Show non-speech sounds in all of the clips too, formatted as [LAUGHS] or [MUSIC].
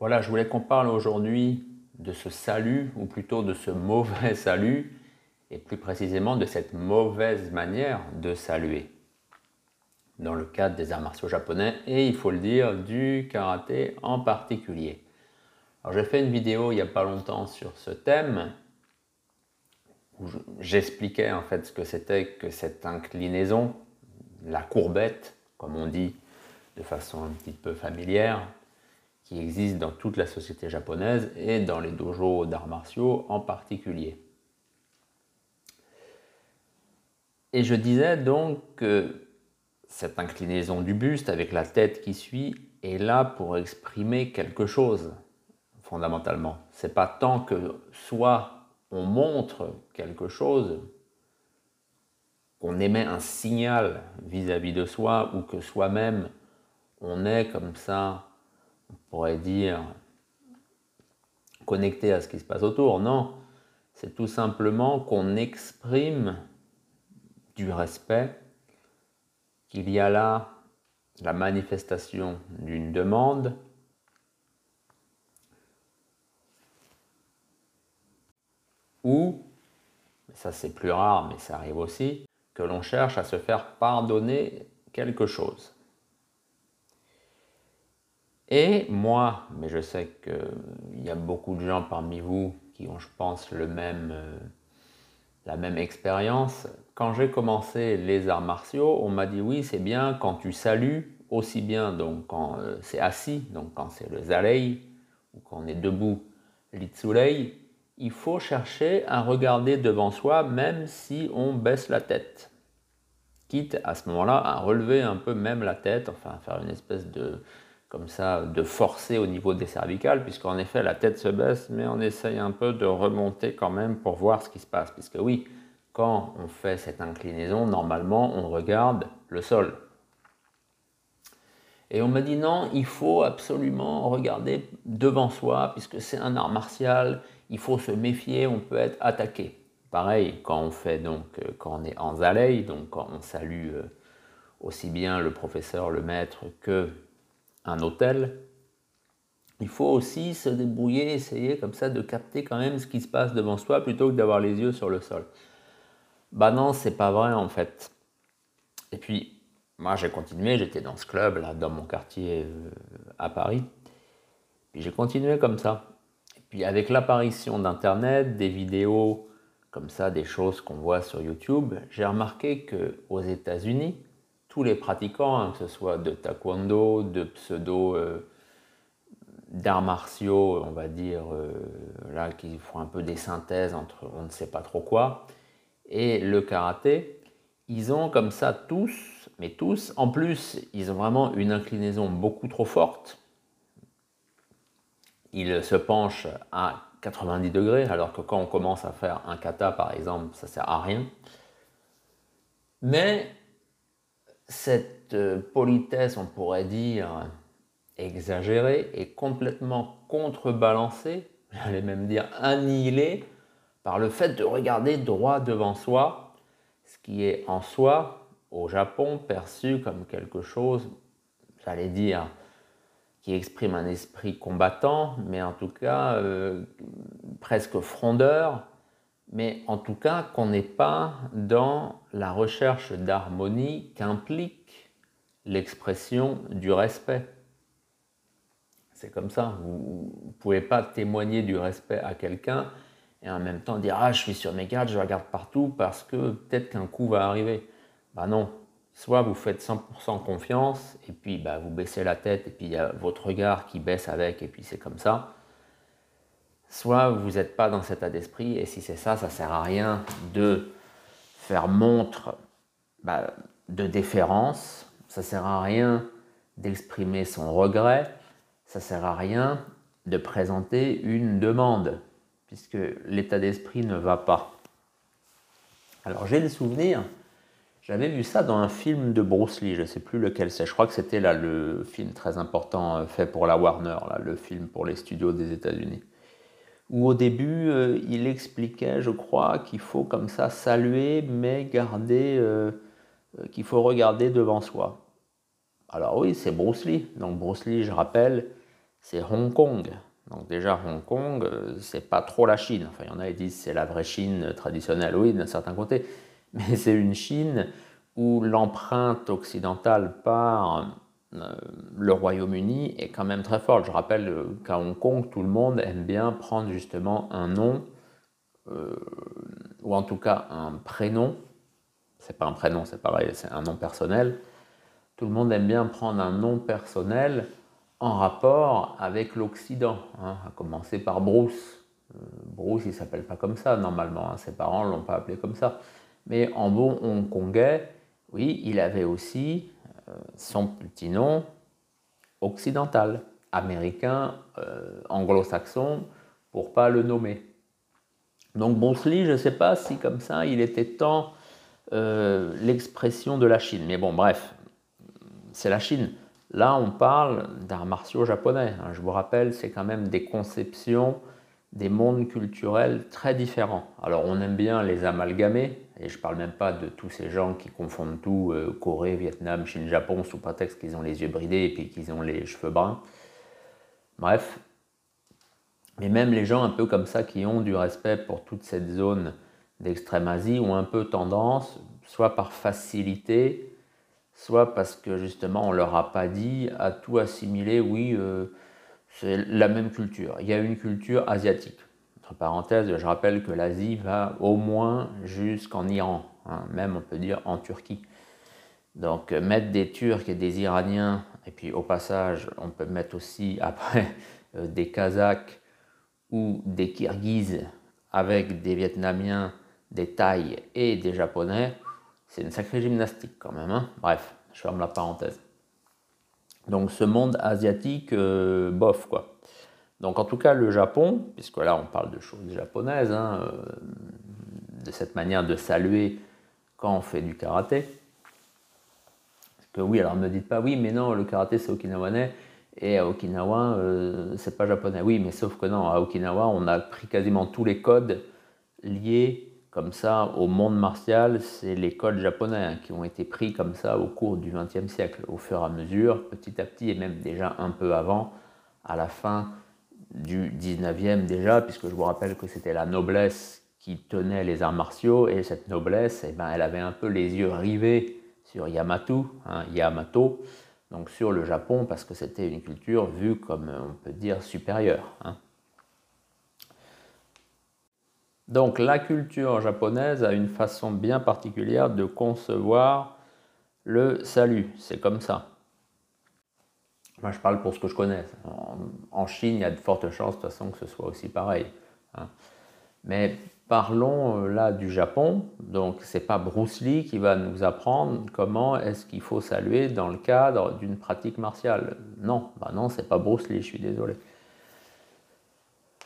Voilà, je voulais qu'on parle aujourd'hui de ce salut, ou plutôt de ce mauvais [LAUGHS] salut, et plus précisément de cette mauvaise manière de saluer dans le cadre des arts martiaux japonais et il faut le dire du karaté en particulier. Alors j'ai fait une vidéo il n'y a pas longtemps sur ce thème où j'expliquais en fait ce que c'était que cette inclinaison, la courbette, comme on dit de façon un petit peu familière, qui existe dans toute la société japonaise et dans les dojos d'arts martiaux en particulier. Et je disais donc que cette inclinaison du buste avec la tête qui suit est là pour exprimer quelque chose, fondamentalement. C'est pas tant que soit on montre quelque chose, qu'on émet un signal vis-à-vis de soi, ou que soi-même on est comme ça, on pourrait dire, connecté à ce qui se passe autour. Non, c'est tout simplement qu'on exprime du respect qu'il y a là la manifestation d'une demande ou, ça c'est plus rare mais ça arrive aussi, que l'on cherche à se faire pardonner quelque chose. Et moi, mais je sais qu'il y a beaucoup de gens parmi vous qui ont, je pense, le même, euh, la même expérience. Quand j'ai commencé les arts martiaux, on m'a dit oui, c'est bien quand tu salues, aussi bien donc quand euh, c'est assis, donc quand c'est le zalei, ou quand on est debout, l'itsurei, il faut chercher à regarder devant soi même si on baisse la tête. Quitte à ce moment-là à relever un peu même la tête, enfin à faire une espèce de, comme ça, de forcer au niveau des cervicales, puisqu'en effet la tête se baisse, mais on essaye un peu de remonter quand même pour voir ce qui se passe. Puisque oui, quand on fait cette inclinaison, normalement on regarde le sol. Et on m'a dit non, il faut absolument regarder devant soi, puisque c'est un art martial, il faut se méfier, on peut être attaqué. Pareil, quand on fait donc, euh, quand on est en zalei, donc quand on salue euh, aussi bien le professeur, le maître que un hôtel, il faut aussi se débrouiller, essayer comme ça de capter quand même ce qui se passe devant soi plutôt que d'avoir les yeux sur le sol. Bah non, c'est pas vrai en fait. Et puis, moi j'ai continué, j'étais dans ce club là, dans mon quartier euh, à Paris. Puis j'ai continué comme ça. Et puis avec l'apparition d'Internet, des vidéos comme ça, des choses qu'on voit sur YouTube, j'ai remarqué que aux États-Unis, tous les pratiquants, hein, que ce soit de taekwondo, de pseudo euh, d'arts martiaux, on va dire, euh, là, qui font un peu des synthèses entre on ne sait pas trop quoi, et le karaté, ils ont comme ça tous, mais tous, en plus, ils ont vraiment une inclinaison beaucoup trop forte. Ils se penchent à 90 degrés, alors que quand on commence à faire un kata, par exemple, ça sert à rien. Mais cette euh, politesse, on pourrait dire, exagérée, est complètement contrebalancée, [LAUGHS] j'allais même dire annihilée, par le fait de regarder droit devant soi, ce qui est en soi, au Japon, perçu comme quelque chose, j'allais dire, qui exprime un esprit combattant, mais en tout cas euh, presque frondeur, mais en tout cas qu'on n'est pas dans la recherche d'harmonie qu'implique l'expression du respect. C'est comme ça, vous ne pouvez pas témoigner du respect à quelqu'un et en même temps dire Ah, je suis sur mes gardes, je regarde partout parce que peut-être qu'un coup va arriver. Bah non, soit vous faites 100% confiance et puis bah, vous baissez la tête et puis il y a votre regard qui baisse avec et puis c'est comme ça soit vous n'êtes pas dans cet état d'esprit, et si c'est ça, ça ne sert à rien de faire montre bah, de déférence, ça ne sert à rien d'exprimer son regret, ça ne sert à rien de présenter une demande, puisque l'état d'esprit ne va pas. Alors j'ai le souvenir, j'avais vu ça dans un film de Bruce Lee, je ne sais plus lequel c'est, je crois que c'était là le film très important euh, fait pour la Warner, là, le film pour les studios des États-Unis où au début, euh, il expliquait, je crois, qu'il faut comme ça saluer, mais garder, euh, euh, qu'il faut regarder devant soi. Alors oui, c'est Bruce Lee. Donc Bruce Lee, je rappelle, c'est Hong Kong. Donc déjà, Hong Kong, euh, c'est pas trop la Chine. Enfin, il y en a qui disent c'est la vraie Chine traditionnelle, oui, d'un certain côté. [LAUGHS] Mais c'est une Chine où l'empreinte occidentale par euh, le Royaume-Uni est quand même très forte. Je rappelle euh, qu'à Hong Kong, tout le monde aime bien prendre justement un nom, ou en tout cas un prénom. C'est pas un prénom, c'est pareil, c'est un nom personnel. Tout le monde aime bien prendre un nom personnel en rapport avec l'Occident, hein, à commencer par Bruce. Euh, Bruce, il s'appelle pas comme ça normalement, hein, ses parents l'ont pas appelé comme ça. Mais en bon hongkongais, oui, il avait aussi euh, son petit nom occidental, américain, euh, anglo-saxon, pour pas le nommer. Donc Lee, je ne sais pas si comme ça, il était tant l'expression de la Chine. Mais bon, bref, c'est la Chine. Là, on parle d'arts martiaux japonais. Hein. Je vous rappelle, c'est quand même des conceptions, des mondes culturels très différents. Alors, on aime bien les amalgamer, et je parle même pas de tous ces gens qui confondent tout, euh, Corée, Vietnam, Chine, Japon, sous prétexte qu'ils ont les yeux bridés et puis qu'ils ont les cheveux bruns. Bref. Mais même les gens un peu comme ça qui ont du respect pour toute cette zone d'Extrême-Asie ont un peu tendance, soit par facilité, soit parce que justement on leur a pas dit à tout assimiler, oui, euh, c'est la même culture. Il y a une culture asiatique. Entre parenthèses, je rappelle que l'Asie va au moins jusqu'en Iran, hein, même on peut dire en Turquie. Donc euh, mettre des Turcs et des Iraniens, et puis au passage, on peut mettre aussi [LAUGHS] après euh, des Kazakhs ou des Kirghizes avec des Vietnamiens, des Thaïs et des Japonais, c'est une sacrée gymnastique quand même. Hein. Bref, je ferme la parenthèse. Donc ce monde asiatique, euh, bof quoi. Donc en tout cas le Japon, puisque là on parle de choses japonaises, hein, euh, de cette manière de saluer quand on fait du karaté. Parce que oui, alors ne me dites pas oui, mais non, le karaté c'est okinawanais et à Okinawa euh, c'est pas japonais. Oui, mais sauf que non, à Okinawa on a pris quasiment tous les codes liés comme ça au monde martial, c'est les codes japonais hein, qui ont été pris comme ça au cours du XXe siècle, au fur et à mesure, petit à petit, et même déjà un peu avant, à la fin du XIXe déjà, puisque je vous rappelle que c'était la noblesse qui tenait les arts martiaux, et cette noblesse, eh ben, elle avait un peu les yeux rivés sur Yamato, hein, Yamato, donc sur le Japon, parce que c'était une culture vue comme on peut dire supérieure. Hein. Donc la culture japonaise a une façon bien particulière de concevoir le salut. C'est comme ça. Moi, je parle pour ce que je connais. En, Chine, il y a de fortes chances de toute façon que ce soit aussi pareil. Hein. Mais parlons euh, là du Japon. Donc, c'est pas Bruce Lee qui va nous apprendre comment est-ce qu'il faut saluer dans le cadre d'une pratique martiale. Non, bah non, c'est pas Bruce Lee. Je suis désolé.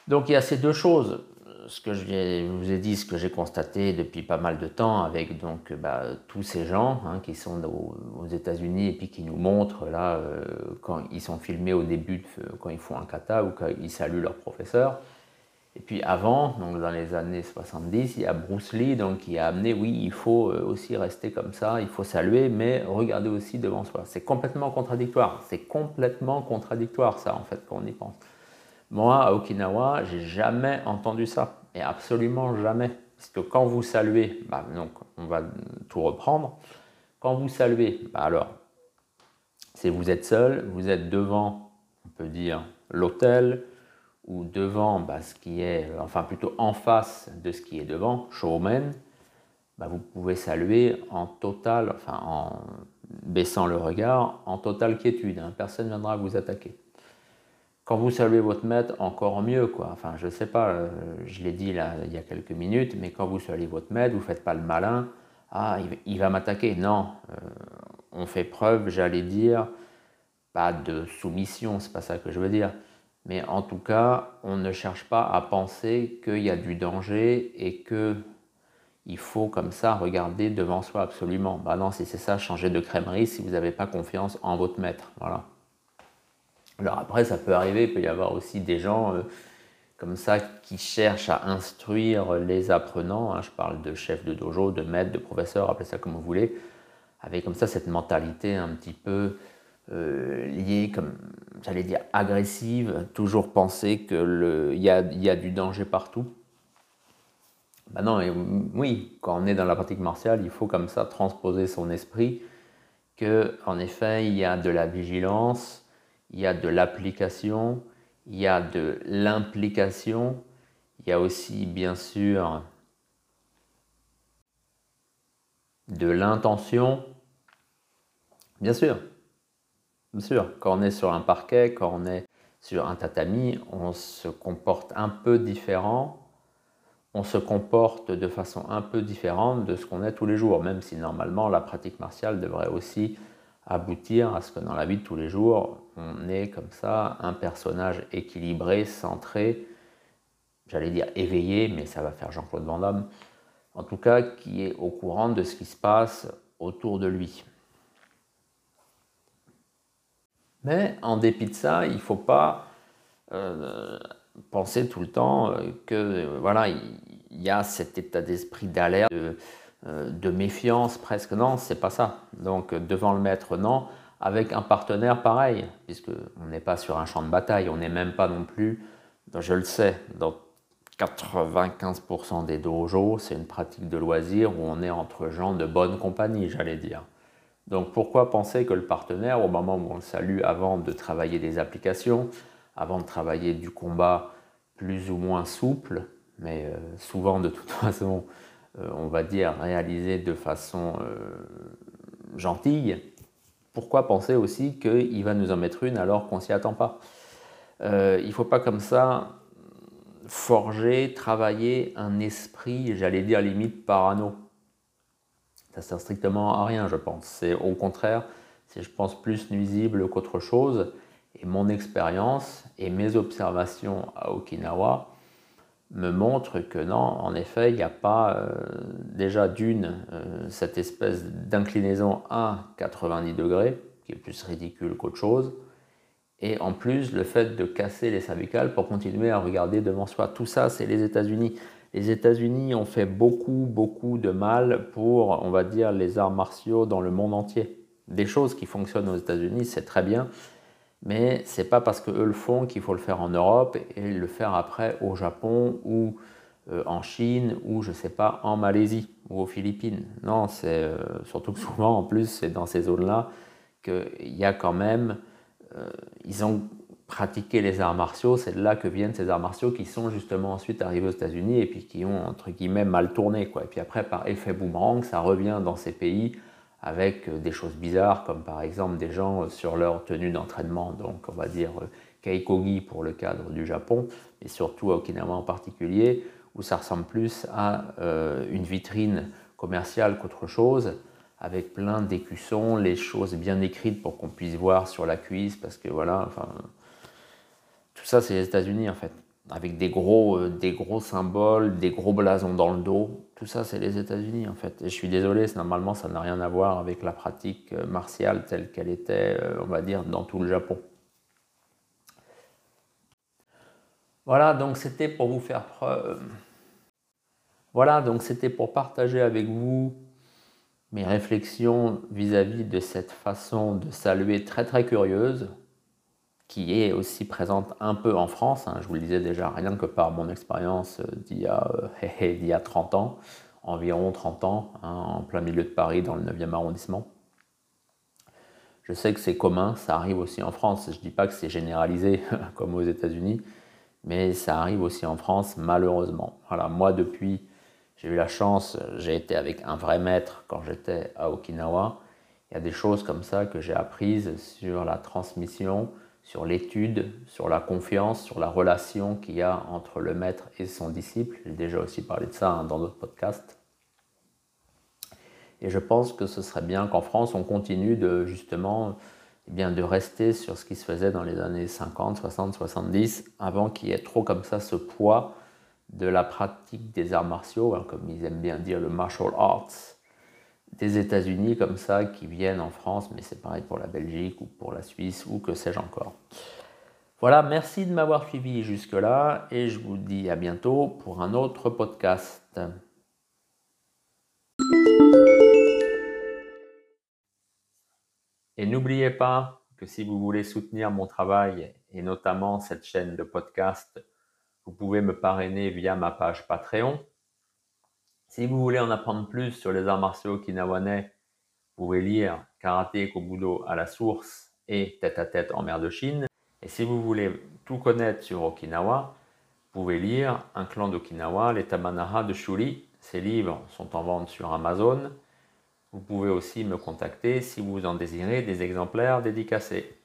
Donc, il y a ces deux choses ce que je vous ai dit, ce que j'ai constaté depuis pas mal de temps avec donc bah, tous ces gens hein, qui sont aux, États-Unis et puis qui nous montrent là euh, quand ils sont filmés au début, quand ils font un kata ou quand ils saluent leur professeur. Et puis avant, donc dans les années 70, il y a Bruce Lee donc, qui a amené, oui, il faut euh, aussi rester comme ça, il faut saluer, mais regarder aussi devant soi. C'est complètement contradictoire. C'est complètement contradictoire ça en fait quand on y pense. Moi, à Okinawa, j'ai jamais entendu ça, et absolument jamais. Parce que quand vous saluez, bah, donc on va tout reprendre. Quand vous saluez, bah alors, c'est vous êtes seul, vous êtes devant, on peut dire, l'hôtel, ou devant bah, ce qui est, enfin plutôt en face de ce qui est devant, showman, bah, vous pouvez saluer en total, enfin en baissant le regard, en totale quiétude. Hein. Personne ne viendra vous attaquer. Quand vous saluez votre maître, encore mieux, quoi. Enfin, je sais pas, euh, je l'ai dit là il y a quelques minutes, mais quand vous saluez votre maître, vous faites pas le malin. Ah, il, va m'attaquer. Non, euh, on fait preuve, j'allais dire, pas de soumission, c'est pas ça que je veux dire. Mais en tout cas, on ne cherche pas à penser qu'il y a du danger et que il faut comme ça regarder devant soi absolument. Bah non, si c'est ça, changer de crèmerie si vous n'avez pas confiance en votre maître. Voilà. Alors après, ça peut arriver, il peut y avoir aussi des gens euh, comme ça qui cherchent à instruire les apprenants. Hein. je parle de chefs de dojo, de maîtres, de professeurs, appelez ça comme vous voulez, avec comme ça cette mentalité un petit peu liées, comme j'allais dire, agressives, toujours penser qu'il y a, y a du danger partout. Ben non, oui, quand on est dans la pratique martiale, il faut comme ça transposer son esprit que, effet, il y a de la vigilance, il y a de l'application, il y a de l'implication, il y a aussi, bien sûr, de l'intention. Bien sûr, bien sûr, quand on est sur un parquet, quand on est sur un tatami, on se comporte un peu différent on se comporte de façon un peu différente de ce qu'on est tous les jours, même si normalement la pratique martiale devrait aussi aboutir à ce que dans la vie de tous les jours, on ait comme ça un personnage équilibré, centré, j'allais dire éveillé, mais ça va faire Jean-Claude Van Damme, en tout cas qui est au courant de ce qui se passe autour de lui. Mais en dépit de ça, il ne faut pas euh, penser tout le temps euh, que euh, voilà, il y a cet état d'esprit d'alerte, de, méfiance presque. Non, c'est pas ça. Donc devant le maître, non. Avec un partenaire, pareil, puisque on n'est pas sur un champ de bataille, on n'est même pas non plus, je le sais, dans 95% des dojos, c'est une pratique de loisir où on est entre gens de bonne compagnie, j'allais dire. Donc pourquoi penser que le partenaire, au moment où on le salue avant de travailler des applications, avant de travailler du combat plus ou moins souple, mais euh, souvent de toute [LAUGHS] façon, euh, on va dire réalisé de façon euh, gentille, pourquoi penser aussi qu'il va nous en mettre une alors qu'on s'y attend pas? Il ne faut pas comme ça forger, travailler un esprit, j'allais dire limite parano. Ça sert strictement à rien, je pense. C'est au contraire, c'est je pense plus nuisible qu'autre chose. Et mon expérience et mes observations à Okinawa me montrent que non, en effet, il n'y a pas euh, déjà d'une euh, cette espèce d'inclinaison à 90 degrés, qui est plus ridicule qu'autre chose, et en plus le fait de casser les cervicales pour continuer à regarder devant soi. Tout ça, c'est les États-Unis. Les États-Unis ont fait beaucoup, beaucoup de mal pour, on va dire, les arts martiaux dans le monde entier. Des choses qui fonctionnent aux États-Unis, c'est très bien, mais c'est pas parce qu'eux le font qu'il faut le faire en Europe et le faire après au Japon ou euh, en Chine ou je sais pas en Malaisie ou aux Philippines. Non, c'est euh, surtout que souvent en plus c'est dans ces zones-là qu'il y a quand même, euh, ils ont pratiqué les arts martiaux, c'est de là que viennent ces arts martiaux qui sont justement ensuite arrivés aux États-Unis et puis qui ont entre guillemets mal tourné quoi. Et puis après par effet boomerang, ça revient dans ces pays avec euh, des choses bizarres, comme par exemple des gens euh, sur leur tenue d'entraînement, donc on va dire euh, Kaikogi pour le cadre du Japon, et surtout à Okinawa en particulier, où ça ressemble plus à une vitrine commerciale qu'autre chose, avec plein d'écussons, les choses bien écrites pour qu'on puisse voir sur la cuisse, parce que voilà, enfin, tout ça c'est les États-Unis en fait avec des gros, euh, des gros symboles, des gros blasons dans le dos. Tout ça, c'est les États-Unis en fait. Et je suis désolé, normalement, ça n'a rien à voir avec la pratique euh, martiale telle qu'elle était, euh, on va dire, dans tout le Japon. Voilà, donc c'était pour vous faire preuve. Voilà, donc c'était pour partager avec vous mes réflexions vis-à-vis -vis de cette façon de saluer très très curieuse qui est aussi présente un peu en France. Hein. je vous le disais déjà, rien que par mon expérience euh, d'il y, a 30 euh, [LAUGHS] ans, environ 30 ans, hein, en plein milieu de Paris, dans le 9e arrondissement. Je sais que c'est commun, ça arrive aussi en France. Je ne dis pas que c'est généralisé [LAUGHS] comme aux États-Unis, mais ça arrive aussi en France, malheureusement. Voilà, moi, depuis, j'ai eu la chance, j'ai été avec un vrai maître quand j'étais à Okinawa. Il y a des choses comme ça que j'ai apprises sur la transmission, sur l'étude, sur la confiance, sur la relation qu'il y a entre le maître et son disciple. J'ai déjà aussi parlé de ça hein, dans d'autres podcasts. Et je pense que ce serait bien qu'en France, on continue de justement eh bien, de rester sur ce qui se faisait dans les années 50, 60, 70, avant qu'il y ait trop comme ça ce poids de la pratique des arts martiaux, hein, comme ils aiment bien dire le martial arts, des États-Unis comme ça qui viennent en France, mais c'est pareil pour la Belgique ou pour la Suisse ou que sais-je encore. Voilà, merci de m'avoir suivi jusque-là et je vous dis à bientôt pour un autre podcast. Et n'oubliez pas que si vous voulez soutenir mon travail et notamment cette chaîne de podcast, vous pouvez me parrainer via ma page Patreon. Si vous voulez en apprendre plus sur les arts martiaux okinawanais, vous pouvez lire Karaté Kobudo à la source et Tête à tête en mer de Chine. Et si vous voulez tout connaître sur Okinawa, vous pouvez lire Un clan d'Okinawa, les Tamanara de Shuri. Ces livres sont en vente sur Amazon. Vous pouvez aussi me contacter si vous en désirez des exemplaires dédicacés.